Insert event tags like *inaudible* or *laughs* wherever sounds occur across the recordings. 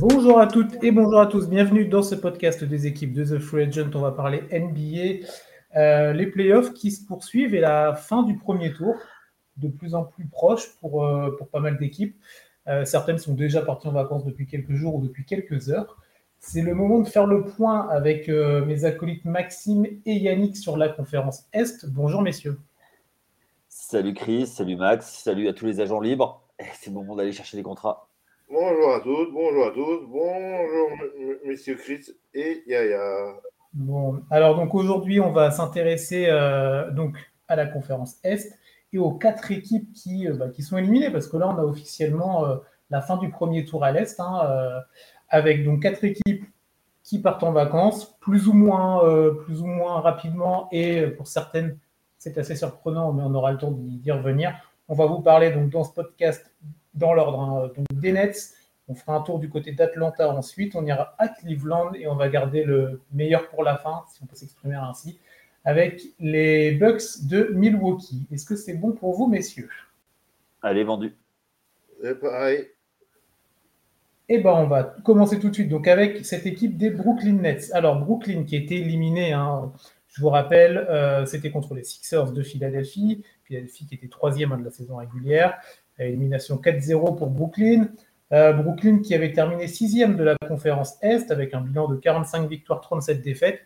Bonjour à toutes et bonjour à tous. Bienvenue dans ce podcast des équipes de The Free Agent. On va parler NBA, euh, les playoffs qui se poursuivent et la fin du premier tour, de plus en plus proche pour, euh, pas mal d'équipes. Euh, certaines sont déjà parties en vacances depuis quelques jours ou depuis quelques heures. C'est le moment de faire le point avec mes acolytes Maxime et Yannick sur la conférence Est. Bonjour messieurs. Salut Chris, salut Max, salut à tous les agents libres. *laughs* C'est le moment d'aller chercher des contrats. Bonjour à tous, bonjour à tous, bonjour messieurs Chris et Yaya. Bon, alors donc aujourd'hui on va s'intéresser euh, donc à la conférence Est et aux quatre équipes qui, euh, bah, qui sont éliminées parce que là on a officiellement euh, la fin du premier tour à l'Est hein, avec donc quatre équipes qui partent en vacances plus ou moins, plus ou moins rapidement et pour certaines c'est assez surprenant, mais on aura le temps d'y revenir. On va vous parler donc dans ce podcast dans l'ordre hein, des Nets. On fera un tour du côté d'Atlanta ensuite. On ira à Cleveland et on va garder le meilleur pour la fin, si on peut s'exprimer ainsi, avec les Bucks de Milwaukee. Est-ce que c'est bon pour vous, messieurs? Allez, vendu. Et pareil. Eh ben, on va commencer tout de suite donc avec cette équipe des Brooklyn Nets. Alors, Brooklyn qui a été éliminé hein, je vous rappelle, euh, c'était contre les Sixers de Philadelphie. Philadelphie qui était troisième de la saison régulière. Élimination 4-0 pour Brooklyn. Euh, Brooklyn qui avait terminé sixième de la conférence Est avec un bilan de 45 victoires, 37 défaites.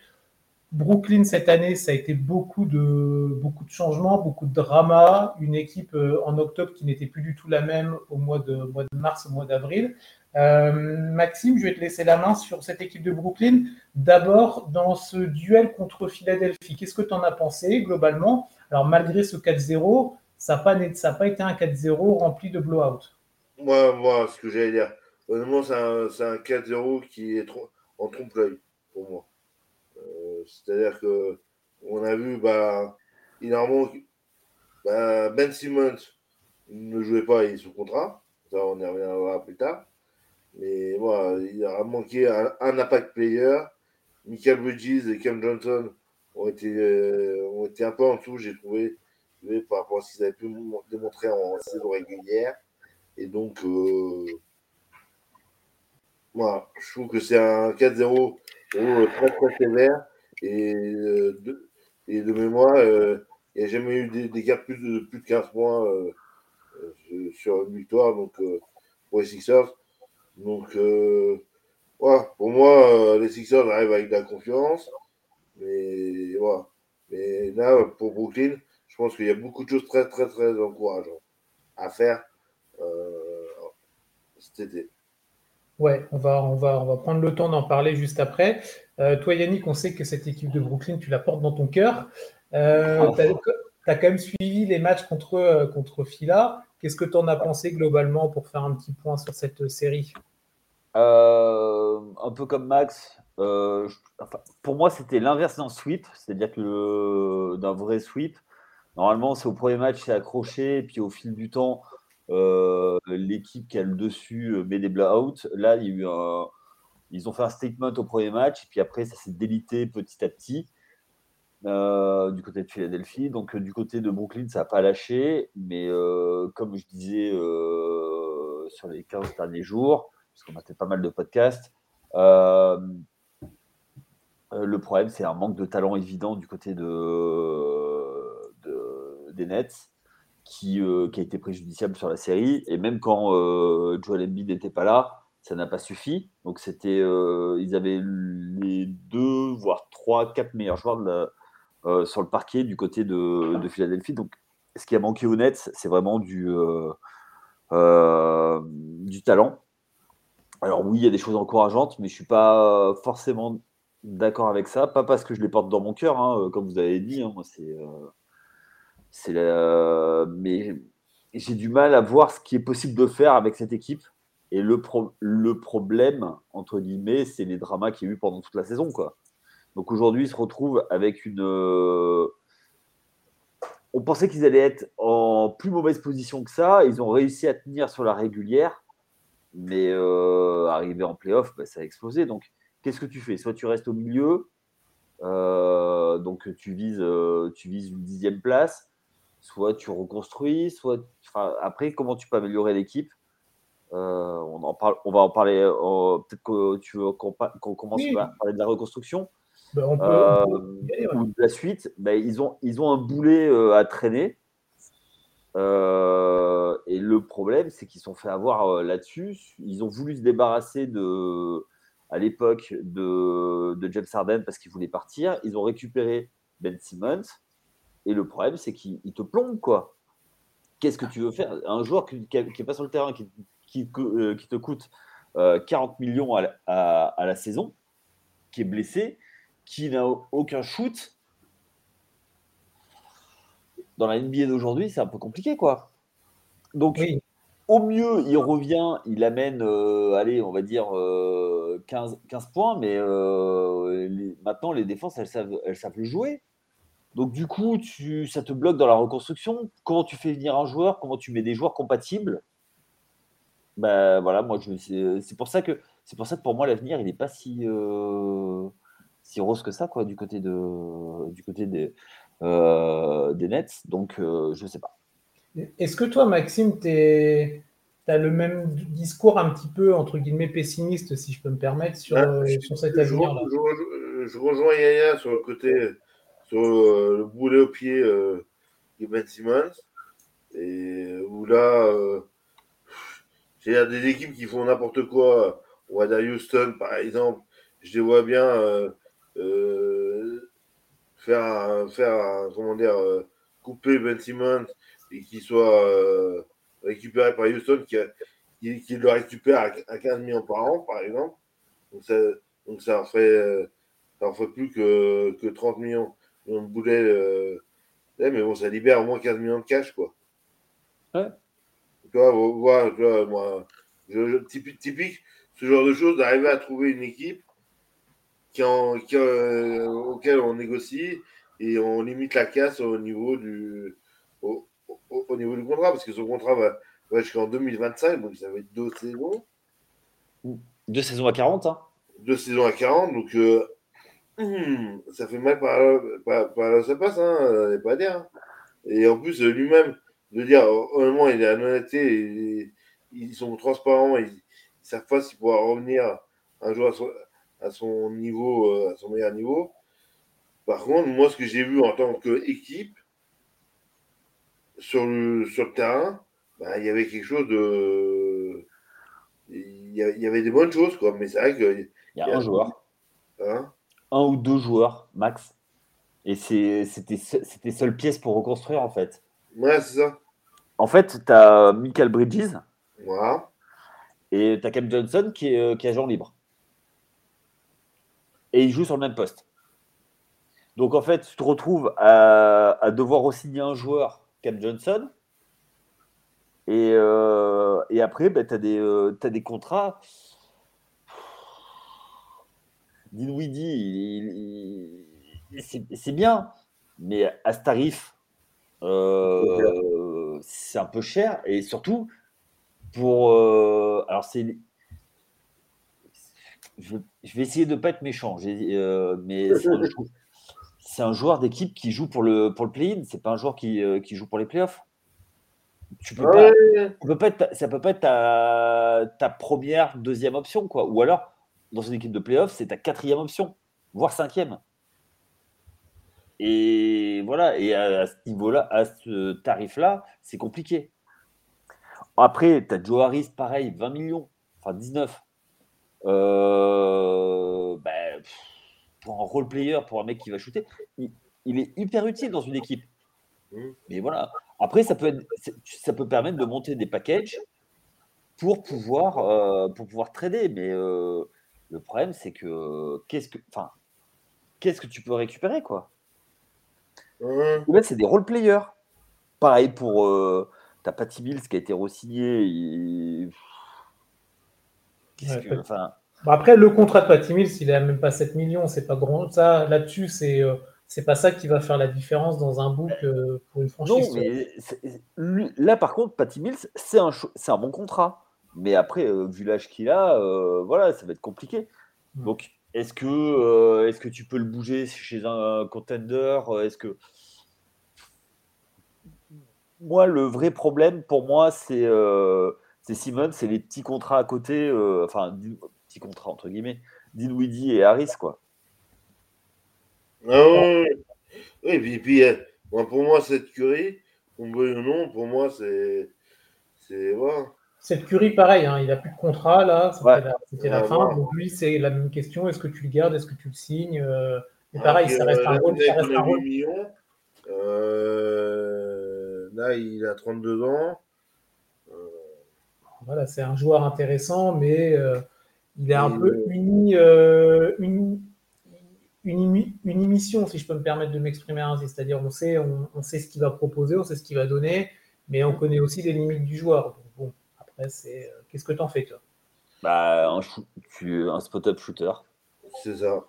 Brooklyn cette année, ça a été beaucoup de, beaucoup de changements, beaucoup de drama. Une équipe euh, en octobre qui n'était plus du tout la même au mois de, mois de mars, au mois d'avril. Euh, Maxime, je vais te laisser la main sur cette équipe de Brooklyn. D'abord, dans ce duel contre Philadelphie, qu'est-ce que tu en as pensé globalement? Alors, malgré ce 4-0, ça n'a pas, été un 4-0 rempli de blowout. Moi, moi, ce que j'allais dire, honnêtement, c'est un, un 4-0 qui est en trompe-l'œil pour moi. Euh, c'est-à-dire que on a vu, bah, a bah, Ben Simmons ne jouait pas, il est sous contrat. Ça, on y reviendra plus tard. Mais voilà, il a manqué un, impact player. Michael Bridges et Cam Johnson ont été, euh, ont été un peu en dessous, j'ai trouvé, par rapport à ce qu'ils avaient pu démontrer en saison régulière. Et donc, euh, voilà, je trouve que c'est un 4-0 très très sévère. Et, euh, de, et de mémoire, il n'y a jamais eu des, des plus de, plus de 15 points sur une victoire donc, pour les Sixers. Donc, euh, pour moi, euh, les Sixers arrivent avec de la confiance. Mais, voilà. mais là, pour Brooklyn, je pense qu'il y a beaucoup de choses très, très, très encourageantes à faire euh, cet été. Ouais, on va, on, va, on va prendre le temps d'en parler juste après. toi, Yannick, on sait que cette équipe de Brooklyn, tu la portes dans ton cœur. Euh, tu as, quand même suivi les matchs contre, contre Fila. Qu'est-ce que tu en as pensé globalement pour faire un petit point sur cette série? Euh, Un peu comme Max. Euh, pour moi, c'était l'inverse d'un sweep, c'est-à-dire que d'un vrai sweep, normalement, c'est au premier match, c'est accroché, et puis au fil du temps, euh, l'équipe qui a le dessus met des blowouts. Là, ils ont fait un statement au premier match, et puis après, ça s'est délité petit à petit. Euh, du côté de Philadelphie. Donc, euh, du côté de Brooklyn, ça n'a pas lâché. Mais euh, comme je disais sur les 15 derniers jours, parce qu'on a fait pas mal de podcasts, le problème, c'est un manque de talent évident du côté de, des Nets. Qui, qui, a été préjudiciable sur la série. Et même quand Joel Embiid n'était pas là, ça n'a pas suffi. Donc c'était, ils avaient les deux, voire trois, quatre meilleurs joueurs euh, sur le parquet du côté de, Philadelphie. Donc, ce qui a manqué au Nets, c'est vraiment du, euh, euh, talent. Alors oui, il y a des choses encourageantes, mais je ne suis pas forcément d'accord avec ça. Pas parce que je les porte dans mon cœur, hein, comme vous avez dit. Hein, c'est, c'est mais j'ai du mal à voir ce qui est possible de faire avec cette équipe. Et le, le problème, entre guillemets, c'est les dramas qu'il y a eu pendant toute la saison. Quoi. Donc aujourd'hui, ils se retrouvent avec une. Euh, on pensait qu'ils allaient être en plus mauvaise position que ça. Ils ont réussi à tenir sur la régulière, mais euh, arrivé en playoff, bah, ça a explosé. Donc, qu'est-ce que tu fais? Soit tu restes au milieu, euh, donc tu vises, tu vises une dixième place, soit tu reconstruis, soit. après, comment tu peux améliorer l'équipe on, en parle, on va en parler. Peut-être que tu veux qu'on commence à parler de la reconstruction. Ben, on peut, Ou de la suite. Ben, ils, ont, ils ont un boulet à traîner. et le problème, c'est qu'ils sont fait avoir là-dessus. Ils ont voulu se débarrasser de, à l'époque de, de, James Harden parce qu'il voulait partir. Ils ont récupéré Ben Simmons. Et le problème, c'est qu'il te plombe, quoi. Qu'est-ce que tu veux faire? Un joueur qui n'est pas sur le terrain, qui, qui, euh, te coûte 40 euh, millions à, à, la saison, qui est blessé, qui n'a aucun shoot. Dans la NBA d'aujourd'hui, c'est un peu compliqué, quoi. Donc, au mieux, il revient, il amène, euh, allez, on va dire 15, euh, 15 points, mais maintenant, les défenses, elles savent, elles savent le jouer. Donc, du coup, tu, ça te bloque dans la reconstruction. Comment tu fais venir un joueur? Comment tu mets des joueurs compatibles? Ben voilà, moi, c'est pour ça que c'est pour ça que pour moi, l'avenir, il n'est pas si, si rose que ça, quoi, du côté, de, du côté des, des Nets. Donc, je ne sais pas. Est-ce que toi, Maxime, tu as le même discours un petit peu, entre guillemets, pessimiste, si je peux me permettre, sur, euh, sur cet avenir-là? je, rejoins Yaya sur le côté, euh, le boulet au pied euh, de Ben Simmons. Et où là, a des équipes qui font n'importe quoi. On va dire Houston, par exemple. Je les vois bien faire, faire comment dire, couper Ben Simmons et qu'il soit euh, récupéré par Houston, qui, le récupère à, 15 millions par an, par exemple. Donc ça, donc ça en euh, ça en plus que, que 30 millions, de boulets. Euh, mais bon, ça libère au moins 15 millions de cash, quoi. Ouais. Tu vois, tu vois moi, je, typique, typique, ce genre de choses, d'arriver à trouver une équipe qui en, qui, auquel on négocie et on limite la casse au niveau du, au, niveau du contrat, parce que son contrat va, jusqu'en 2025, donc ça va être deux saisons. Deux saisons à 40, hein Deux saisons à 40, donc euh, hmm, ça fait mal par là, ça passe, hein, pas à dire. Hein. Et en plus, lui-même, de dire, honnêtement, il est à l'honnêteté, ils sont transparents, ils, ne savent pas s'il pourra revenir un jour à son, niveau, euh, à son meilleur niveau. Par contre, moi, ce que j'ai vu en tant qu'équipe, sur le, sur le terrain, bah, il y avait quelque chose de. Il y, avait des bonnes choses, quoi. Mais c'est vrai qu'il y, a un joueur. Hein? Un ou deux joueurs, max. Et c'était seule pièce pour reconstruire, en fait. Ouais, c'est ça. En fait, tu as Michael Bridges. Et tu as Cam Johnson qui est, euh, qui est agent libre. Et il joue sur le même poste. Donc en fait, tu te retrouves à, à devoir re-signer un joueur Cam Johnson. Et, euh, et après, ben, tu as, euh, des contrats. Dinwiddie, c'est bien, mais à ce tarif, euh, c'est un peu cher. Et surtout, pour. alors, c'est. Je, vais essayer de ne pas être méchant, mais *laughs* c'est un joueur d'équipe qui joue pour le, pour le play-in, c'est pas un joueur qui, euh, qui, joue pour les playoffs. Tu peux pas, peut pas être, ça peut pas être ta, ta, première, deuxième option, quoi. Ou alors, dans une équipe de playoffs, c'est ta quatrième option, voire cinquième. Et voilà, et à, ce niveau-là, à ce tarif-là, c'est compliqué. Après, tu as Joe pareil, 20 millions, enfin 19. Euh, ben, pour un role player, pour un mec qui va shooter, il, est hyper utile dans une équipe. Mais voilà. Après, ça peut, être, ça peut permettre de monter des packages pour pouvoir, euh, pour pouvoir trader. Mais euh, le problème, c'est que qu'est-ce que, enfin, qu'est-ce que tu peux récupérer, quoi? Mmh. c'est des role players. Pareil pour euh, t'as Patty Mills qui a été re-signé. Que, enfin, après, le contrat de Patty Mills, il n'a même pas 7 millions, c'est pas grand. Ça, là-dessus, c'est euh, c'est pas ça qui va faire la différence dans un book euh, pour une franchise. Non, là, par contre, Patty Mills, c'est un, un bon contrat. Mais après, euh, vu l'âge qu'il a, voilà, ça va être compliqué. Donc, est-ce que, est-ce que tu peux le bouger chez un contender Est-ce que moi, le vrai problème pour moi, c'est c'est Simon, c'est les petits contrats à côté, euh, enfin, petits contrats entre guillemets, Dinwiddie et Harris, quoi. Ah oui, oui. puis, puis euh, pour moi, cette curie, on veut ou non, pour moi, c'est. C'est. Voilà. Cette curie, pareil, hein, il n'a plus de contrat là, c'était la, fin. Donc lui, c'est la même question est-ce que tu le gardes, est-ce que tu le signes euh, Mais pareil, ça reste un rôle. Ça reste un rôle. là, il a 32 ans. Voilà, c'est un joueur intéressant, mais euh, il est un peu uni, euh, une, une, émission, si je peux me permettre de m'exprimer ainsi. C'est-à-dire, on sait, on, sait ce qu'il va proposer, on sait ce qu'il va donner, mais on connaît aussi les limites du joueur. C'est euh, qu'est-ce que tu en fais, toi? Bah, un, un spot-up shooter. C'est ça.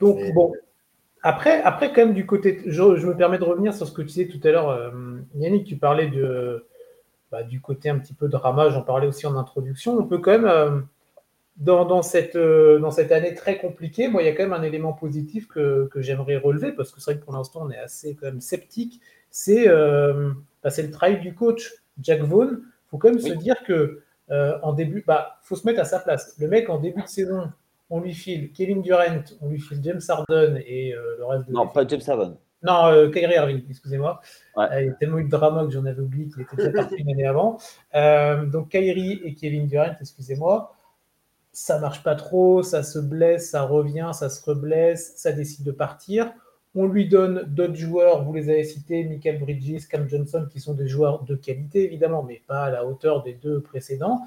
Donc, bon, après, après, quand même, du côté. Je, je, me permets de revenir sur ce que tu disais tout à l'heure, Yannick, tu parlais de, bah, du côté un petit peu drama, j'en parlais aussi en introduction, on peut quand même, euh, dans, cette, euh, dans cette année très compliquée, moi, il y a quand même un élément positif que, j'aimerais relever, parce que c'est vrai que pour l'instant, on est assez quand même sceptique, c'est euh, bah, le travail du coach Jack Vaughn. Il faut quand même se dire que en début, bah, faut se mettre à sa place. Le mec, en début de saison, on lui file Kevin Durant, on lui file James Harden et le reste de. Non, pas James Harden. Non, euh, Kyrie Irving, excusez-moi. Euh, il y a tellement eu de drama que j'en avais oublié qu'il était déjà parti une année avant. Euh, donc Kyrie et Kevin Durant, excusez-moi. Ça marche pas trop, ça se blesse, ça revient, ça se reblesse, ça décide de partir. On lui donne d'autres joueurs, vous les avez cités, Michael Bridges, Cam Johnson, qui sont des joueurs de qualité évidemment, mais pas à la hauteur des deux précédents.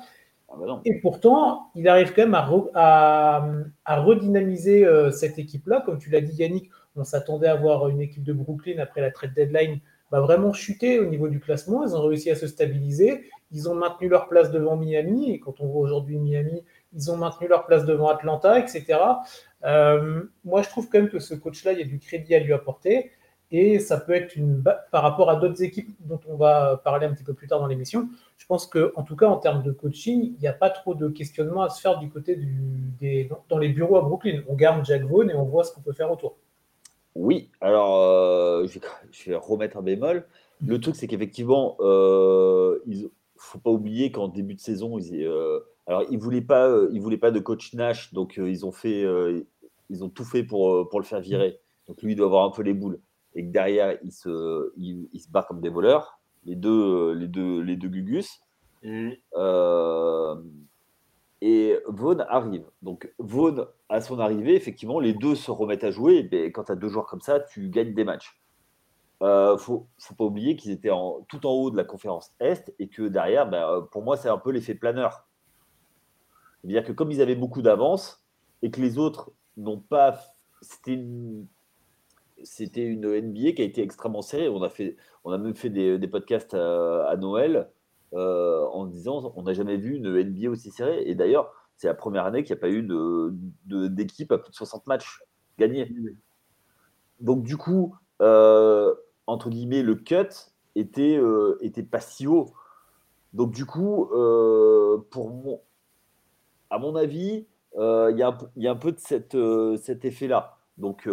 Ah bah et pourtant, il arrive quand même à, à, redynamiser cette équipe-là. Comme tu l'as dit, Yannick, on s'attendait à voir une équipe de Brooklyn après la trade deadline bah, vraiment chuter au niveau du classement. Ils ont réussi à se stabiliser. Ils ont maintenu leur place devant Miami. Et quand on voit aujourd'hui Miami, ils ont maintenu leur place devant Atlanta, etc. Euh, moi, je trouve quand même que ce coach-là, il y a du crédit à lui apporter. Et ça peut être une. Par rapport à d'autres équipes dont on va parler un petit peu plus tard dans l'émission, je pense qu'en tout cas, en termes de coaching, il n'y a pas trop de questionnement à se faire du côté des, dans les bureaux à Brooklyn. On garde Jack Vaughn et on voit ce qu'on peut faire autour. Oui, alors euh, je, vais, remettre un bémol. Le truc, c'est qu'effectivement, euh, il ne faut pas oublier qu'en début de saison, ils, alors ils voulaient pas, ils voulaient pas de coach Nash, donc ils ont fait, ils ont tout fait pour, pour le faire virer. Donc lui, il doit avoir un peu les boules. Et que derrière, il se, il, se bat comme des voleurs, les deux, les deux, les deux Gugus. Mmh. Et Vaughan arrive. Donc Vaughan, à son arrivée, effectivement, les deux se remettent à jouer. Et quand tu as deux joueurs comme ça, tu gagnes des matchs. Il euh, faut, faut pas oublier qu'ils étaient en, tout en haut de la conférence Est et que derrière, bah, pour moi, c'est un peu l'effet planeur. C'est-à-dire que comme ils avaient beaucoup d'avance et que les autres n'ont pas. C'était une, c'était une NBA qui a été extrêmement serrée. On a, fait, on a même fait des, des podcasts à Noël euh, en disant on n'a jamais vu une NBA aussi serrée. Et d'ailleurs, c'est la première année qu'il n'y a pas eu d'équipe de, à plus de 60 matchs gagnés. Donc du coup, euh, entre guillemets, le cut était, euh, était pas si haut. Donc du coup, pour mon, à mon avis, il y, a un peu de cette, cet effet-là. Donc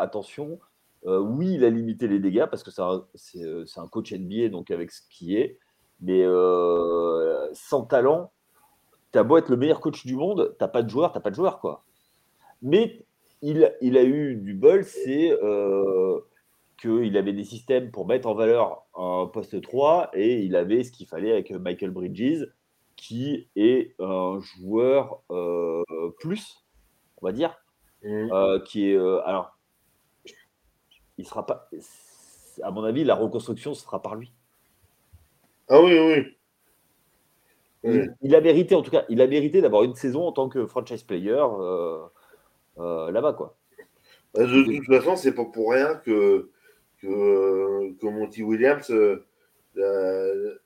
attention. oui, il a limité les dégâts parce que c'est un, coach NBA, donc avec ce qui est. Mais euh, sans talent, tu as beau être le meilleur coach du monde, tu pas de joueur, tu pas de joueur. Quoi. Mais il, il, a eu du bol, c'est euh, qu'il avait des systèmes pour mettre en valeur un poste 3 et il avait ce qu'il fallait avec Michael Bridges, qui est un joueur euh, plus, on va dire, mmh. euh, qui est. alors, il sera pas. À mon avis, la reconstruction se fera par lui. Ah oui, oui. Il, a mérité, en tout cas, il a mérité d'avoir une saison en tant que franchise player euh, euh, là-bas, quoi. Bah, de, toute façon, c'est pas pour rien que, que, Monty Williams euh,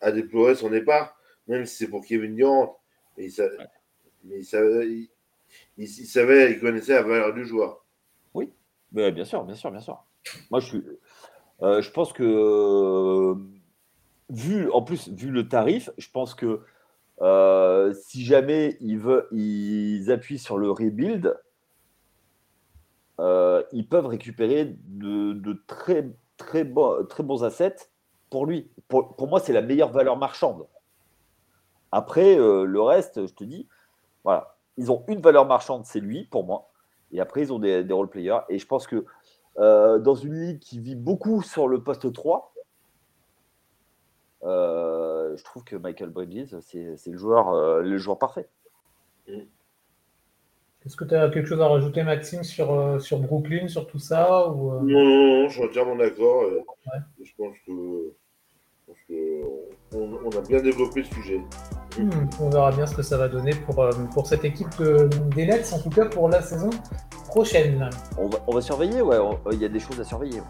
a, déploré son départ, même si c'est pour Kevin Durant. Mais il, savait, mais il, savait, il, savait, il connaissait la valeur du joueur. Oui, mais bien sûr, bien sûr, bien sûr. Moi, je suis, euh, je pense que, euh, vu, en plus, vu le tarif, je pense que euh, si jamais ils, veulent, ils appuient sur le rebuild, ils peuvent récupérer de, très, très, très bons assets pour lui. Pour, moi, c'est la meilleure valeur marchande. Après, euh, le reste, je te dis, voilà, ils ont une valeur marchande, c'est lui pour moi. Et après, ils ont des, des role-players. Et je pense que euh, dans une ligue qui vit beaucoup sur le poste 3, euh, je trouve que Michael Bridges, c'est le joueur, le joueur parfait. Est-ce que tu as quelque chose à rajouter, Maxime, sur, euh, sur Brooklyn, sur tout ça ou, euh? Non, non, non, je suis entièrement d'accord. Je pense que, on, a bien développé le sujet. Hmm, on verra bien ce que ça va donner pour, euh, pour cette équipe des Nets, en tout cas pour la saison prochaine. On va, on va surveiller, ouais, il y a des choses à surveiller.